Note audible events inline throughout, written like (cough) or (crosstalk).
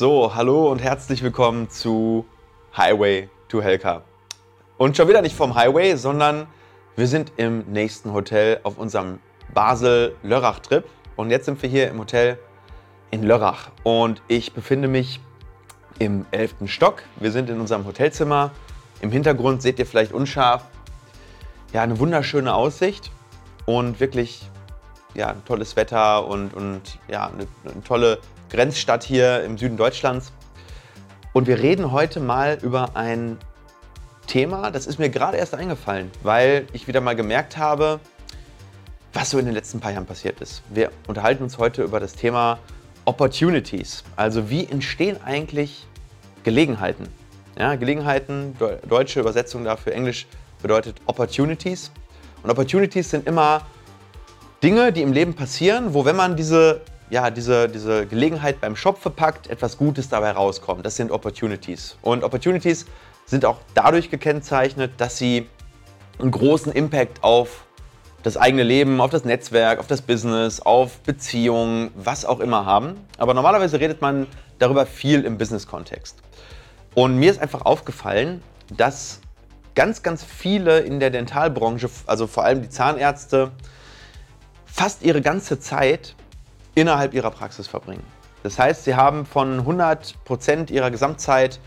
So, hallo und herzlich willkommen zu Highway to Helka. Und schon wieder nicht vom Highway, sondern wir sind im nächsten Hotel auf unserem Basel-Lörrach-Trip. Und jetzt sind wir hier im Hotel in Lörrach. Und ich befinde mich im 11. Stock. Wir sind in unserem Hotelzimmer. Im Hintergrund seht ihr vielleicht unscharf ja, eine wunderschöne Aussicht und wirklich ja, tolles Wetter und, und ja, eine, eine tolle Grenzstadt hier im Süden Deutschlands. Und wir reden heute mal über ein Thema, das ist mir gerade erst eingefallen, weil ich wieder mal gemerkt habe, was so in den letzten paar Jahren passiert ist. Wir unterhalten uns heute über das Thema Opportunities. Also wie entstehen eigentlich Gelegenheiten? Ja, Gelegenheiten, deutsche Übersetzung dafür, Englisch bedeutet Opportunities. Und Opportunities sind immer Dinge, die im Leben passieren, wo wenn man diese, ja, diese, diese Gelegenheit beim Schopfe packt, etwas Gutes dabei rauskommt. Das sind Opportunities. Und Opportunities sind auch dadurch gekennzeichnet, dass sie einen großen Impact auf das eigene Leben, auf das Netzwerk, auf das Business, auf Beziehungen, was auch immer haben. Aber normalerweise redet man darüber viel im Business-Kontext. Und mir ist einfach aufgefallen, dass ganz, ganz viele in der Dentalbranche, also vor allem die Zahnärzte, fast ihre ganze Zeit innerhalb ihrer Praxis verbringen. Das heißt, sie haben von 100 Prozent ihrer Gesamtzeit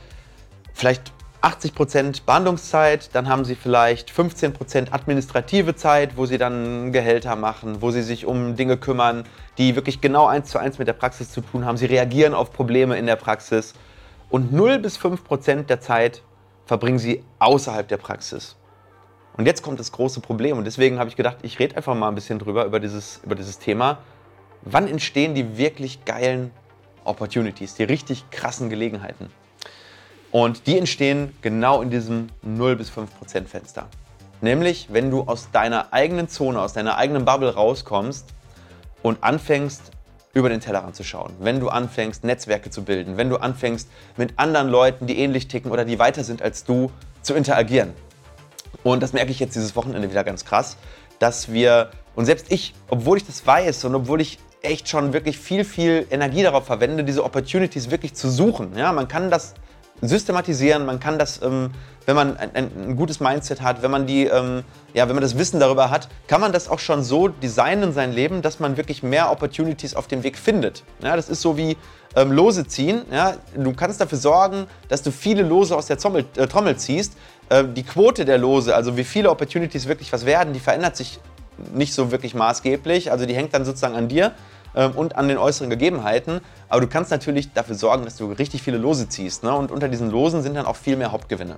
vielleicht 80 Prozent Behandlungszeit, dann haben sie vielleicht 15 Prozent administrative Zeit, wo sie dann Gehälter machen, wo sie sich um Dinge kümmern, die wirklich genau eins zu eins mit der Praxis zu tun haben. Sie reagieren auf Probleme in der Praxis und 0 bis 5 Prozent der Zeit verbringen sie außerhalb der Praxis. Und jetzt kommt das große Problem und deswegen habe ich gedacht, ich rede einfach mal ein bisschen drüber, über dieses, über dieses Thema. Wann entstehen die wirklich geilen Opportunities, die richtig krassen Gelegenheiten? Und die entstehen genau in diesem 0 bis 5 Prozent Fenster. Nämlich, wenn du aus deiner eigenen Zone, aus deiner eigenen Bubble rauskommst und anfängst, über den Tellerrand zu schauen. Wenn du anfängst, Netzwerke zu bilden, wenn du anfängst, mit anderen Leuten, die ähnlich ticken oder die weiter sind als du, zu interagieren. Und das merke ich jetzt dieses Wochenende wieder ganz krass, dass wir, und selbst ich, obwohl ich das weiß und obwohl ich echt schon wirklich viel, viel Energie darauf verwende, diese Opportunities wirklich zu suchen. Ja, man kann das systematisieren, man kann das, ähm, wenn man ein, ein, gutes Mindset hat, wenn man, die, ähm, ja, wenn man das Wissen darüber hat, kann man das auch schon so designen in sein Leben, dass man wirklich mehr Opportunities auf dem Weg findet. Ja, das ist so wie ähm, Lose ziehen. Ja? Du kannst dafür sorgen, dass du viele Lose aus der Trommel, äh, Trommel ziehst. Äh, die Quote der Lose, also wie viele Opportunities wirklich was werden, die verändert sich nicht so wirklich maßgeblich. Also die hängt dann sozusagen an dir ähm, und an den äußeren Gegebenheiten. Aber du kannst natürlich dafür sorgen, dass du richtig viele Lose ziehst. Ne? Und unter diesen Losen sind dann auch viel mehr Hauptgewinne.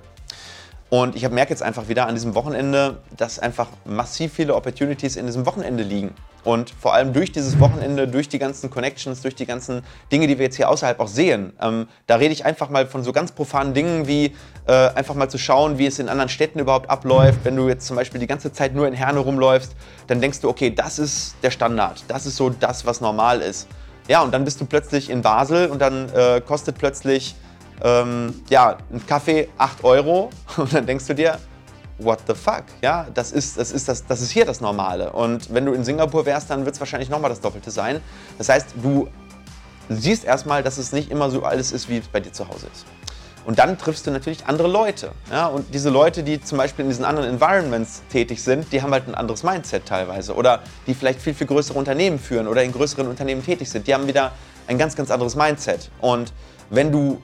Und ich merke jetzt einfach wieder an diesem Wochenende, dass einfach massiv viele Opportunities in diesem Wochenende liegen. Und vor allem durch dieses Wochenende, durch die ganzen Connections, durch die ganzen Dinge, die wir jetzt hier außerhalb auch sehen. Ähm, da rede ich einfach mal von so ganz profanen Dingen wie äh, einfach mal zu schauen, wie es in anderen Städten überhaupt abläuft. Wenn du jetzt zum Beispiel die ganze Zeit nur in Herne rumläufst, dann denkst du, okay, das ist der Standard. Das ist so das, was normal ist. Ja, und dann bist du plötzlich in Basel und dann äh, kostet plötzlich ähm, ja, ein Kaffee 8 Euro (laughs) und dann denkst du dir, what the fuck? Ja, das ist, das, ist das, das ist hier das Normale. Und wenn du in Singapur wärst, dann wird es wahrscheinlich nochmal das Doppelte sein. Das heißt, du siehst erstmal, dass es nicht immer so alles ist, wie es bei dir zu Hause ist. Und dann triffst du natürlich andere Leute. Ja? Und diese Leute, die zum Beispiel in diesen anderen Environments tätig sind, die haben halt ein anderes Mindset teilweise. Oder die vielleicht viel, viel größere Unternehmen führen oder in größeren Unternehmen tätig sind. Die haben wieder ein ganz, ganz anderes Mindset. Und wenn du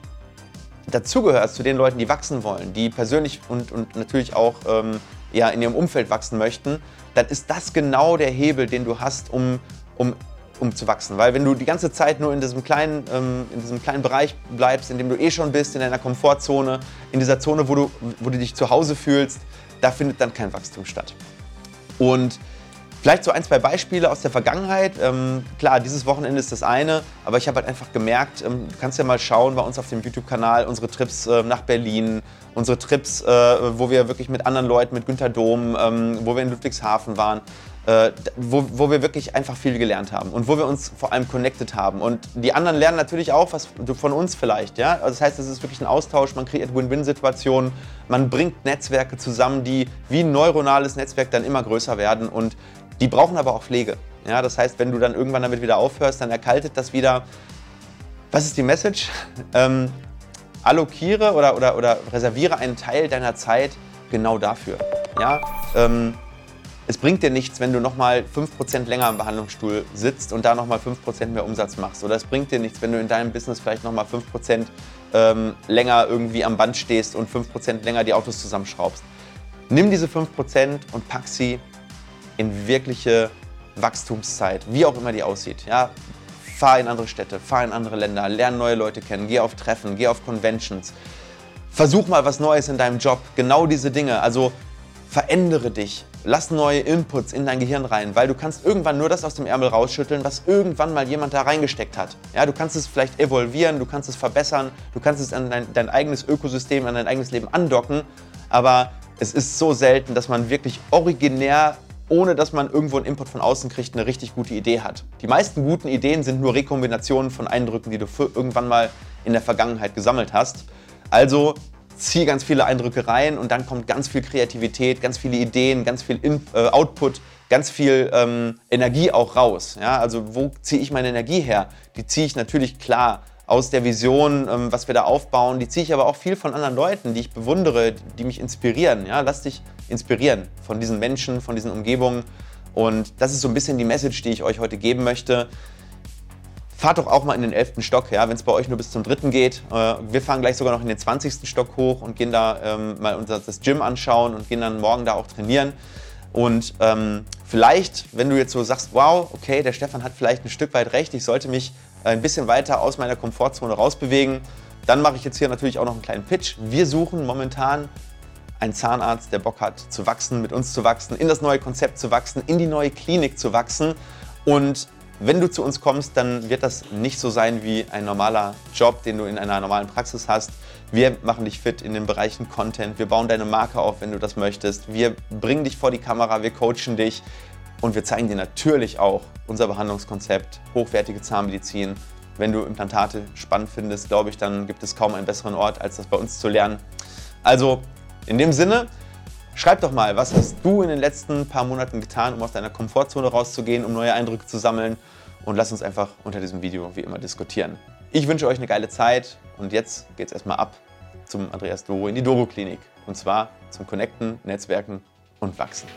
dazugehörst zu den Leuten, die wachsen wollen, die persönlich und, und natürlich auch ähm, ja, in ihrem Umfeld wachsen möchten, dann ist das genau der Hebel, den du hast, um, um, um zu wachsen. Weil wenn du die ganze Zeit nur in diesem, kleinen, ähm, in diesem kleinen Bereich bleibst, in dem du eh schon bist, in deiner Komfortzone, in dieser Zone, wo du, wo du dich zu Hause fühlst, da findet dann kein Wachstum statt. Und Vielleicht so ein, zwei Beispiele aus der Vergangenheit. Ähm, klar, dieses Wochenende ist das eine, aber ich habe halt einfach gemerkt, ähm, du kannst ja mal schauen bei uns auf dem YouTube-Kanal, unsere Trips äh, nach Berlin, unsere Trips, äh, wo wir wirklich mit anderen Leuten, mit Günter Dom, ähm, wo wir in Ludwigshafen waren, äh, wo, wo wir wirklich einfach viel gelernt haben und wo wir uns vor allem connected haben. Und die anderen lernen natürlich auch was von uns vielleicht. Ja? Also das heißt, es ist wirklich ein Austausch, man kreiert Win-Win-Situationen, man bringt Netzwerke zusammen, die wie ein neuronales Netzwerk dann immer größer werden und die brauchen aber auch Pflege. Ja, das heißt, wenn du dann irgendwann damit wieder aufhörst, dann erkaltet das wieder. Was ist die Message? (laughs) Ähm, allokiere oder, oder, oder reserviere einen Teil deiner Zeit genau dafür. Ja? Ähm, es bringt dir nichts, wenn du nochmal 5% länger am Behandlungsstuhl sitzt und da nochmal 5% mehr Umsatz machst. Oder es bringt dir nichts, wenn du in deinem Business vielleicht nochmal 5% ähm, länger irgendwie am Band stehst und 5% länger die Autos zusammenschraubst. Nimm diese 5% und pack sie in wirkliche Wachstumszeit, wie auch immer die aussieht. Ja? Fahr in andere Städte, fahr in andere Länder, lerne neue Leute kennen, geh auf Treffen, geh auf Conventions. Versuch mal was Neues in deinem Job. Genau diese Dinge. Also verändere dich, lass neue Inputs in dein Gehirn rein, weil du kannst irgendwann nur das aus dem Ärmel rausschütteln, was irgendwann mal jemand da reingesteckt hat. Ja, du kannst es vielleicht evolvieren, du kannst es verbessern, du kannst es an dein, dein eigenes Ökosystem, an dein eigenes Leben andocken, aber es ist so selten, dass man wirklich originär ohne dass man irgendwo einen Input von außen kriegt, eine richtig gute Idee hat. Die meisten guten Ideen sind nur Rekombinationen von Eindrücken, die du irgendwann mal in der Vergangenheit gesammelt hast. Also ziehe ganz viele Eindrücke rein und dann kommt ganz viel Kreativität, ganz viele Ideen, ganz viel In äh, Output, ganz viel ähm, Energie auch raus. Ja? Also wo ziehe ich meine Energie her? Die ziehe ich natürlich klar aus der Vision, ähm, was wir da aufbauen. Die ziehe ich aber auch viel von anderen Leuten, die ich bewundere, die mich inspirieren. Ja? Lass dich inspirieren von diesen Menschen, von diesen Umgebungen. Und das ist so ein bisschen die Message, die ich euch heute geben möchte fahrt doch auch mal in den 11. Stock, ja, wenn es bei euch nur bis zum 3. geht. Äh, wir fahren gleich sogar noch in den 20. Stock hoch und gehen da ähm, mal unser, das Gym anschauen und gehen dann morgen da auch trainieren. Und ähm, vielleicht, wenn du jetzt so sagst, wow, okay, der Stefan hat vielleicht ein Stück weit recht, ich sollte mich ein bisschen weiter aus meiner Komfortzone rausbewegen, dann mache ich jetzt hier natürlich auch noch einen kleinen Pitch. Wir suchen momentan einen Zahnarzt, der Bock hat zu wachsen, mit uns zu wachsen, in das neue Konzept zu wachsen, in die neue Klinik zu wachsen. Und wenn du zu uns kommst, dann wird das nicht so sein wie ein normaler Job, den du in einer normalen Praxis hast. Wir machen dich fit in den Bereichen Content, wir bauen deine Marke auf, wenn du das möchtest. Wir bringen dich vor die Kamera, wir coachen dich und wir zeigen dir natürlich auch unser Behandlungskonzept, hochwertige Zahnmedizin. Wenn du Implantate spannend findest, glaube ich, dann gibt es kaum einen besseren Ort, als das bei uns zu lernen. Also in dem Sinne, Schreib doch mal, was hast du in den letzten paar Monaten getan, um aus deiner Komfortzone rauszugehen, um neue Eindrücke zu sammeln und lass uns einfach unter diesem Video wie immer diskutieren. Ich wünsche euch eine geile Zeit und jetzt geht's erstmal ab zum Andreas Doro in die Doro Klinik und zwar zum Connecten, Netzwerken und Wachsen.